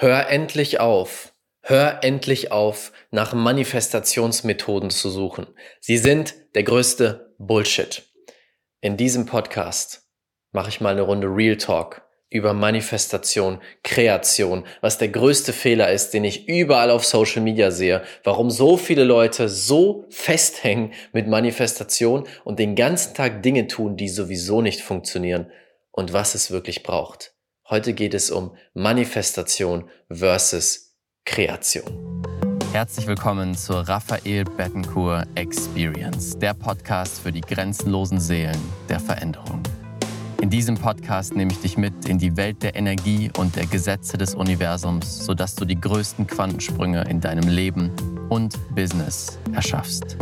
Hör endlich auf. Hör endlich auf, nach Manifestationsmethoden zu suchen. Sie sind der größte Bullshit. In diesem Podcast mache ich mal eine Runde Real Talk über Manifestation, Kreation, was der größte Fehler ist, den ich überall auf Social Media sehe, warum so viele Leute so festhängen mit Manifestation und den ganzen Tag Dinge tun, die sowieso nicht funktionieren und was es wirklich braucht. Heute geht es um Manifestation versus Kreation. Herzlich willkommen zur Raphael Bettencourt Experience, der Podcast für die grenzenlosen Seelen der Veränderung. In diesem Podcast nehme ich dich mit in die Welt der Energie und der Gesetze des Universums, sodass du die größten Quantensprünge in deinem Leben und Business erschaffst.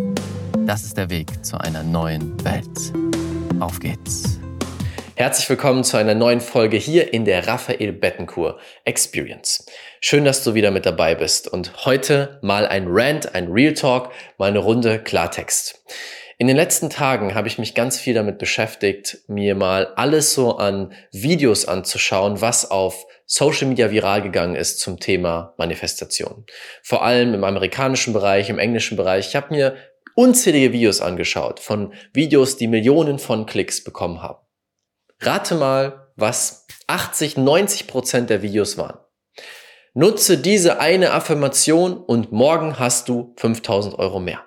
Das ist der Weg zu einer neuen Welt. Auf geht's! Herzlich willkommen zu einer neuen Folge hier in der Raphael Bettencourt Experience. Schön, dass du wieder mit dabei bist und heute mal ein Rant, ein Real Talk, mal eine Runde Klartext. In den letzten Tagen habe ich mich ganz viel damit beschäftigt, mir mal alles so an Videos anzuschauen, was auf Social Media viral gegangen ist zum Thema Manifestation. Vor allem im amerikanischen Bereich, im englischen Bereich. Ich habe mir unzählige Videos angeschaut von Videos, die Millionen von Klicks bekommen haben. Rate mal, was 80, 90 Prozent der Videos waren. Nutze diese eine Affirmation und morgen hast du 5000 Euro mehr.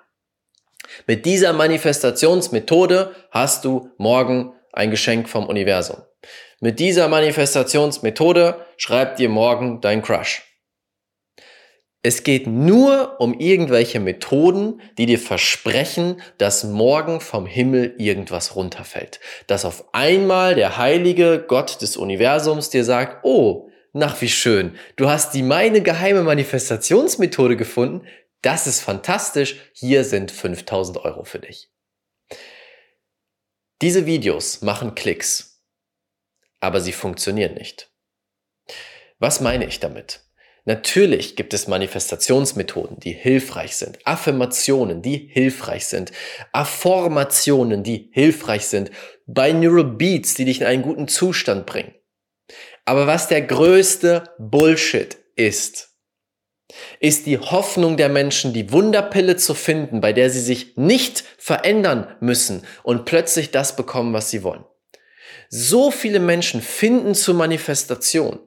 Mit dieser Manifestationsmethode hast du morgen ein Geschenk vom Universum. Mit dieser Manifestationsmethode schreibt dir morgen dein Crush. Es geht nur um irgendwelche Methoden, die dir versprechen, dass morgen vom Himmel irgendwas runterfällt. Dass auf einmal der heilige Gott des Universums dir sagt, oh, nach wie schön, du hast die meine geheime Manifestationsmethode gefunden, das ist fantastisch, hier sind 5000 Euro für dich. Diese Videos machen Klicks, aber sie funktionieren nicht. Was meine ich damit? Natürlich gibt es Manifestationsmethoden, die hilfreich sind, Affirmationen, die hilfreich sind, Affirmationen, die hilfreich sind, Binaural Beats, die dich in einen guten Zustand bringen. Aber was der größte Bullshit ist, ist die Hoffnung der Menschen, die Wunderpille zu finden, bei der sie sich nicht verändern müssen und plötzlich das bekommen, was sie wollen. So viele Menschen finden zur Manifestation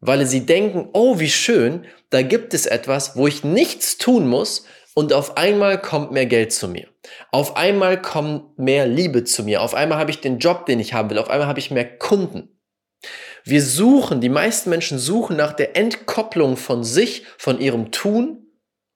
weil sie denken, oh, wie schön, da gibt es etwas, wo ich nichts tun muss und auf einmal kommt mehr Geld zu mir. Auf einmal kommt mehr Liebe zu mir. Auf einmal habe ich den Job, den ich haben will. Auf einmal habe ich mehr Kunden. Wir suchen, die meisten Menschen suchen nach der Entkopplung von sich, von ihrem Tun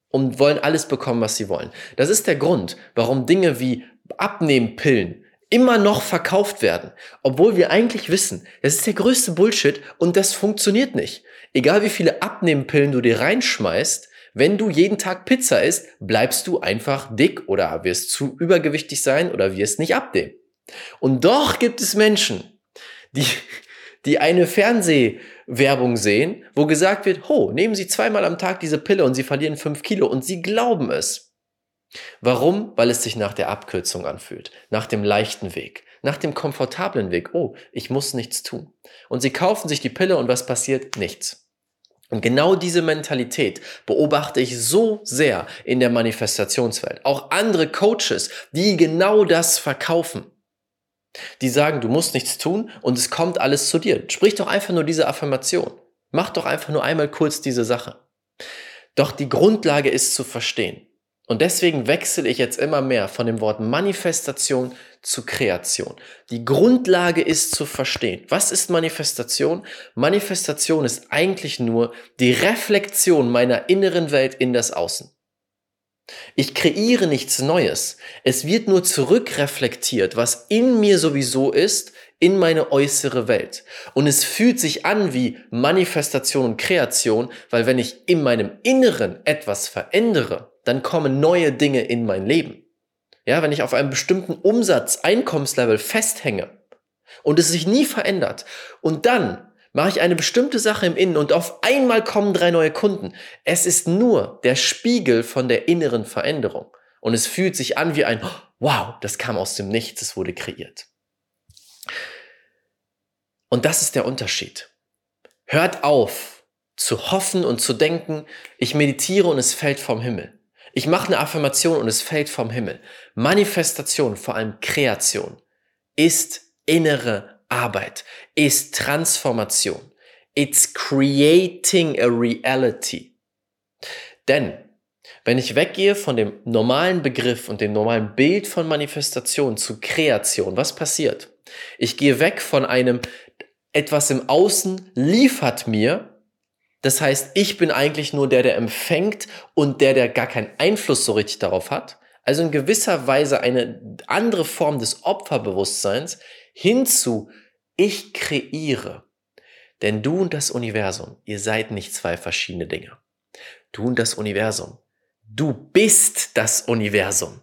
und wollen alles bekommen, was sie wollen. Das ist der Grund, warum Dinge wie Abnehmpillen, immer noch verkauft werden, obwohl wir eigentlich wissen, das ist der größte Bullshit und das funktioniert nicht. Egal wie viele Abnehmpillen du dir reinschmeißt, wenn du jeden Tag Pizza isst, bleibst du einfach dick oder wirst zu übergewichtig sein oder wirst nicht abnehmen. Und doch gibt es Menschen, die, die eine Fernsehwerbung sehen, wo gesagt wird, ho, nehmen Sie zweimal am Tag diese Pille und Sie verlieren fünf Kilo und Sie glauben es. Warum? Weil es sich nach der Abkürzung anfühlt, nach dem leichten Weg, nach dem komfortablen Weg. Oh, ich muss nichts tun. Und sie kaufen sich die Pille und was passiert? Nichts. Und genau diese Mentalität beobachte ich so sehr in der Manifestationswelt. Auch andere Coaches, die genau das verkaufen. Die sagen, du musst nichts tun und es kommt alles zu dir. Sprich doch einfach nur diese Affirmation. Mach doch einfach nur einmal kurz diese Sache. Doch die Grundlage ist zu verstehen. Und deswegen wechsle ich jetzt immer mehr von dem Wort Manifestation zu Kreation. Die Grundlage ist zu verstehen. Was ist Manifestation? Manifestation ist eigentlich nur die Reflexion meiner inneren Welt in das Außen. Ich kreiere nichts Neues. Es wird nur zurückreflektiert, was in mir sowieso ist, in meine äußere Welt. Und es fühlt sich an wie Manifestation und Kreation, weil wenn ich in meinem Inneren etwas verändere, dann kommen neue Dinge in mein Leben. Ja, wenn ich auf einem bestimmten Umsatz, Einkommenslevel festhänge und es sich nie verändert und dann mache ich eine bestimmte Sache im Innen und auf einmal kommen drei neue Kunden. Es ist nur der Spiegel von der inneren Veränderung und es fühlt sich an wie ein Wow, das kam aus dem Nichts, es wurde kreiert. Und das ist der Unterschied. Hört auf, zu hoffen und zu denken, ich meditiere und es fällt vom Himmel. Ich mache eine Affirmation und es fällt vom Himmel. Manifestation, vor allem Kreation, ist innere Arbeit, ist Transformation. It's creating a reality. Denn wenn ich weggehe von dem normalen Begriff und dem normalen Bild von Manifestation zu Kreation, was passiert? Ich gehe weg von einem etwas im Außen liefert mir. Das heißt, ich bin eigentlich nur der, der empfängt und der, der gar keinen Einfluss so richtig darauf hat. Also in gewisser Weise eine andere Form des Opferbewusstseins hinzu, ich kreiere. Denn du und das Universum, ihr seid nicht zwei verschiedene Dinge. Du und das Universum. Du bist das Universum.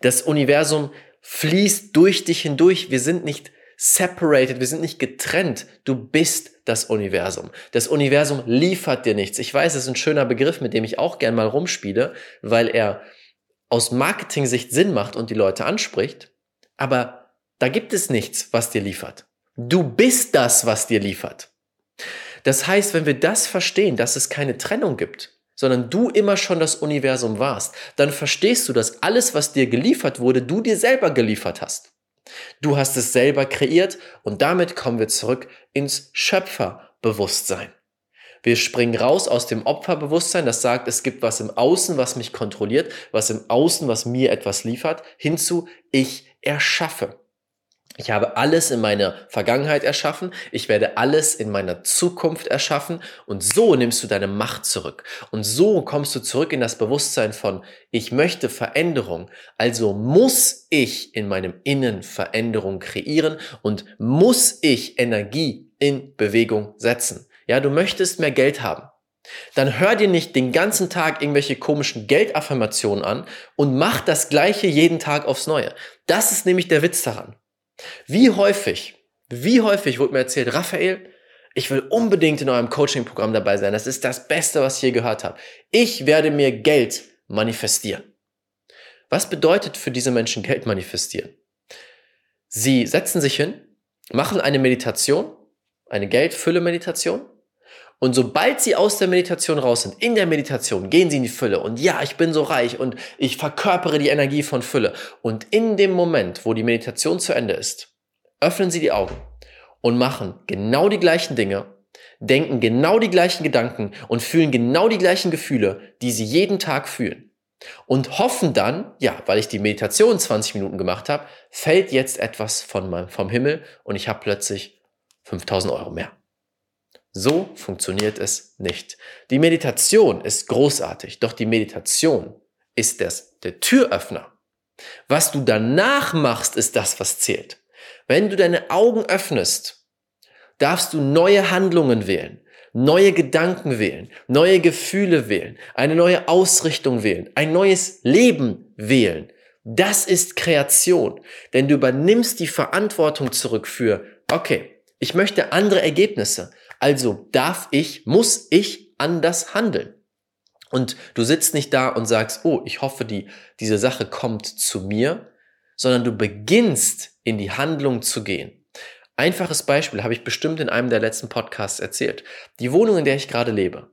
Das Universum fließt durch dich hindurch. Wir sind nicht separated, wir sind nicht getrennt. Du bist das Universum. Das Universum liefert dir nichts. Ich weiß, es ist ein schöner Begriff, mit dem ich auch gern mal rumspiele, weil er aus Marketing-Sicht Sinn macht und die Leute anspricht. Aber da gibt es nichts, was dir liefert. Du bist das, was dir liefert. Das heißt, wenn wir das verstehen, dass es keine Trennung gibt, sondern du immer schon das Universum warst, dann verstehst du, dass alles, was dir geliefert wurde, du dir selber geliefert hast. Du hast es selber kreiert und damit kommen wir zurück ins Schöpferbewusstsein. Wir springen raus aus dem Opferbewusstsein, das sagt, es gibt was im Außen, was mich kontrolliert, was im Außen, was mir etwas liefert, hinzu, ich erschaffe. Ich habe alles in meiner Vergangenheit erschaffen, ich werde alles in meiner Zukunft erschaffen und so nimmst du deine Macht zurück. Und so kommst du zurück in das Bewusstsein von, ich möchte Veränderung, also muss ich in meinem Innen Veränderung kreieren und muss ich Energie in Bewegung setzen. Ja, du möchtest mehr Geld haben. Dann hör dir nicht den ganzen Tag irgendwelche komischen Geldaffirmationen an und mach das gleiche jeden Tag aufs Neue. Das ist nämlich der Witz daran. Wie häufig, wie häufig wurde mir erzählt, Raphael, ich will unbedingt in eurem Coaching-Programm dabei sein. Das ist das Beste, was ich je gehört habe. Ich werde mir Geld manifestieren. Was bedeutet für diese Menschen Geld manifestieren? Sie setzen sich hin, machen eine Meditation, eine Geldfülle-Meditation. Und sobald sie aus der Meditation raus sind, in der Meditation gehen sie in die Fülle und ja, ich bin so reich und ich verkörpere die Energie von Fülle. Und in dem Moment, wo die Meditation zu Ende ist, öffnen sie die Augen und machen genau die gleichen Dinge, denken genau die gleichen Gedanken und fühlen genau die gleichen Gefühle, die sie jeden Tag fühlen. Und hoffen dann, ja, weil ich die Meditation 20 Minuten gemacht habe, fällt jetzt etwas von meinem, vom Himmel und ich habe plötzlich 5000 Euro mehr. So funktioniert es nicht. Die Meditation ist großartig, doch die Meditation ist das, der Türöffner. Was du danach machst, ist das, was zählt. Wenn du deine Augen öffnest, darfst du neue Handlungen wählen, neue Gedanken wählen, neue Gefühle wählen, eine neue Ausrichtung wählen, ein neues Leben wählen. Das ist Kreation, denn du übernimmst die Verantwortung zurück für, okay, ich möchte andere Ergebnisse. Also darf ich, muss ich anders handeln. Und du sitzt nicht da und sagst, oh, ich hoffe, die, diese Sache kommt zu mir, sondern du beginnst in die Handlung zu gehen. Einfaches Beispiel habe ich bestimmt in einem der letzten Podcasts erzählt. Die Wohnung, in der ich gerade lebe.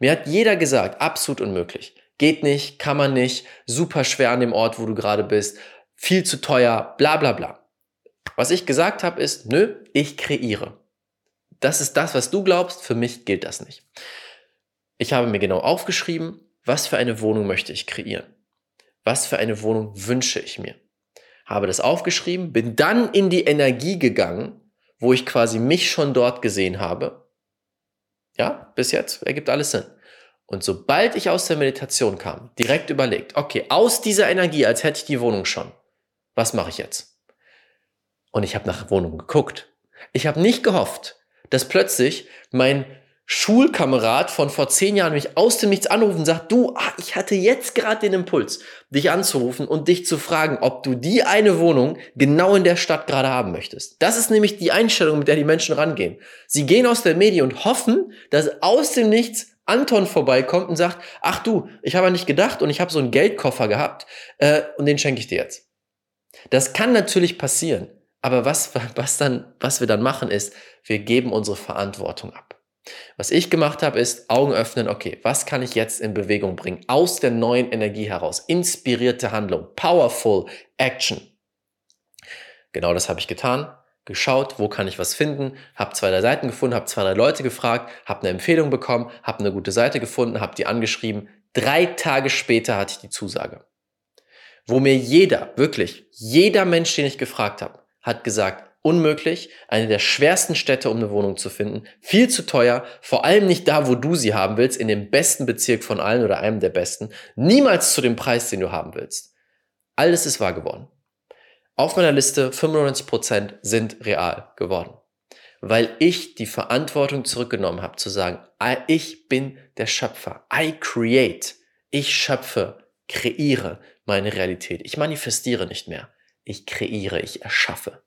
Mir hat jeder gesagt, absolut unmöglich. Geht nicht, kann man nicht, super schwer an dem Ort, wo du gerade bist, viel zu teuer, bla bla bla. Was ich gesagt habe ist, nö, ich kreiere das ist das, was du glaubst, für mich gilt das nicht. Ich habe mir genau aufgeschrieben, was für eine Wohnung möchte ich kreieren? Was für eine Wohnung wünsche ich mir? Habe das aufgeschrieben, bin dann in die Energie gegangen, wo ich quasi mich schon dort gesehen habe. Ja, bis jetzt ergibt alles Sinn. Und sobald ich aus der Meditation kam, direkt überlegt, okay, aus dieser Energie, als hätte ich die Wohnung schon, was mache ich jetzt? Und ich habe nach Wohnungen geguckt. Ich habe nicht gehofft, dass plötzlich mein Schulkamerad von vor zehn Jahren mich aus dem Nichts anrufen und sagt, du, ah, ich hatte jetzt gerade den Impuls, dich anzurufen und dich zu fragen, ob du die eine Wohnung genau in der Stadt gerade haben möchtest. Das ist nämlich die Einstellung, mit der die Menschen rangehen. Sie gehen aus der Medie und hoffen, dass aus dem Nichts Anton vorbeikommt und sagt, ach du, ich habe nicht gedacht und ich habe so einen Geldkoffer gehabt äh, und den schenke ich dir jetzt. Das kann natürlich passieren. Aber was, was, dann, was wir dann machen, ist, wir geben unsere Verantwortung ab. Was ich gemacht habe, ist Augen öffnen, okay, was kann ich jetzt in Bewegung bringen? Aus der neuen Energie heraus. Inspirierte Handlung, powerful action. Genau das habe ich getan. Geschaut, wo kann ich was finden, habe zwei, drei Seiten gefunden, habe zwei, drei Leute gefragt, habe eine Empfehlung bekommen, habe eine gute Seite gefunden, habe die angeschrieben. Drei Tage später hatte ich die Zusage. Wo mir jeder, wirklich, jeder Mensch, den ich gefragt habe, hat gesagt, unmöglich, eine der schwersten Städte, um eine Wohnung zu finden, viel zu teuer, vor allem nicht da, wo du sie haben willst, in dem besten Bezirk von allen oder einem der besten, niemals zu dem Preis, den du haben willst. Alles ist wahr geworden. Auf meiner Liste 95% sind real geworden, weil ich die Verantwortung zurückgenommen habe zu sagen, ich bin der Schöpfer, I create, ich schöpfe, kreiere meine Realität, ich manifestiere nicht mehr, ich kreiere, ich erschaffe.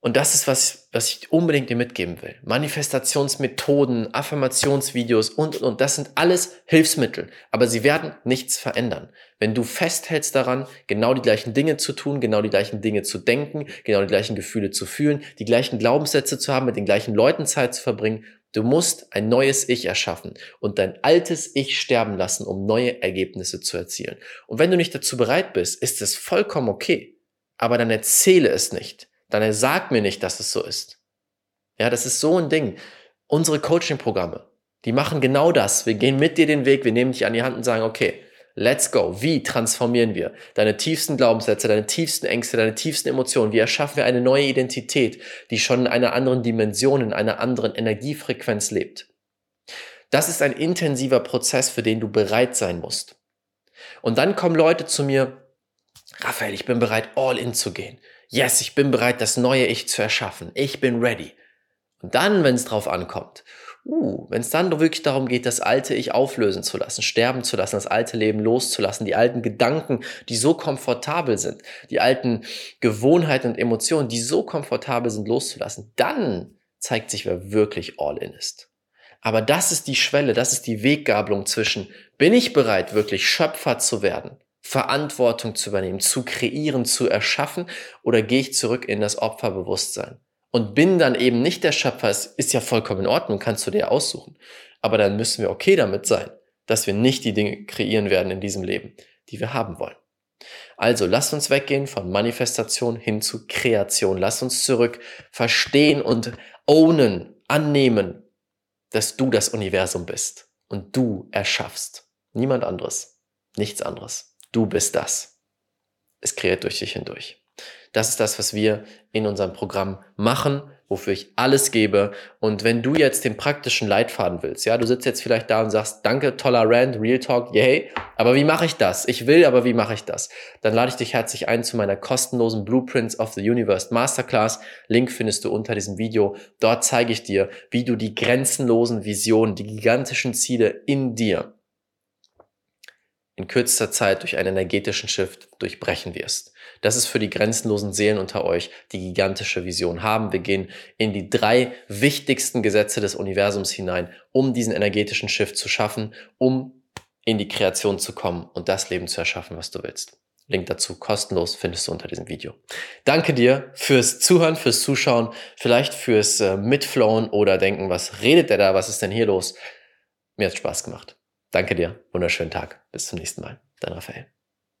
Und das ist was, was ich unbedingt dir mitgeben will. Manifestationsmethoden, Affirmationsvideos und, und, und. Das sind alles Hilfsmittel. Aber sie werden nichts verändern. Wenn du festhältst daran, genau die gleichen Dinge zu tun, genau die gleichen Dinge zu denken, genau die gleichen Gefühle zu fühlen, die gleichen Glaubenssätze zu haben, mit den gleichen Leuten Zeit zu verbringen, du musst ein neues Ich erschaffen und dein altes Ich sterben lassen, um neue Ergebnisse zu erzielen. Und wenn du nicht dazu bereit bist, ist es vollkommen okay. Aber dann erzähle es nicht dann sag mir nicht, dass es so ist. Ja, das ist so ein Ding. Unsere Coaching-Programme, die machen genau das. Wir gehen mit dir den Weg, wir nehmen dich an die Hand und sagen, okay, let's go. Wie transformieren wir deine tiefsten Glaubenssätze, deine tiefsten Ängste, deine tiefsten Emotionen? Wie erschaffen wir eine neue Identität, die schon in einer anderen Dimension, in einer anderen Energiefrequenz lebt? Das ist ein intensiver Prozess, für den du bereit sein musst. Und dann kommen Leute zu mir, Raphael, ich bin bereit, all in zu gehen yes, ich bin bereit, das neue Ich zu erschaffen. Ich bin ready. Und dann, wenn es drauf ankommt, uh, wenn es dann wirklich darum geht, das alte Ich auflösen zu lassen, sterben zu lassen, das alte Leben loszulassen, die alten Gedanken, die so komfortabel sind, die alten Gewohnheiten und Emotionen, die so komfortabel sind, loszulassen, dann zeigt sich, wer wirklich all in ist. Aber das ist die Schwelle, das ist die Weggabelung zwischen, bin ich bereit, wirklich Schöpfer zu werden? Verantwortung zu übernehmen, zu kreieren, zu erschaffen oder gehe ich zurück in das Opferbewusstsein und bin dann eben nicht der Schöpfer, es ist ja vollkommen in Ordnung, kannst du dir aussuchen. Aber dann müssen wir okay damit sein, dass wir nicht die Dinge kreieren werden in diesem Leben, die wir haben wollen. Also lasst uns weggehen von Manifestation hin zu Kreation. Lasst uns zurück verstehen und ownen, annehmen, dass du das Universum bist und du erschaffst. Niemand anderes. Nichts anderes. Du bist das. Es kreiert durch dich hindurch. Das ist das, was wir in unserem Programm machen, wofür ich alles gebe. Und wenn du jetzt den praktischen Leitfaden willst, ja, du sitzt jetzt vielleicht da und sagst, danke, toller Rand, Real Talk, yay, aber wie mache ich das? Ich will, aber wie mache ich das? Dann lade ich dich herzlich ein zu meiner kostenlosen Blueprints of the Universe Masterclass. Link findest du unter diesem Video. Dort zeige ich dir, wie du die grenzenlosen Visionen, die gigantischen Ziele in dir in kürzester Zeit durch einen energetischen Shift durchbrechen wirst. Das ist für die grenzenlosen Seelen unter euch, die gigantische Vision haben. Wir gehen in die drei wichtigsten Gesetze des Universums hinein, um diesen energetischen Shift zu schaffen, um in die Kreation zu kommen und das Leben zu erschaffen, was du willst. Link dazu kostenlos findest du unter diesem Video. Danke dir fürs Zuhören, fürs Zuschauen, vielleicht fürs äh, Mitflowen oder denken, was redet der da, was ist denn hier los? Mir hat Spaß gemacht. Danke dir. Wunderschönen Tag. Bis zum nächsten Mal. Dein Raphael.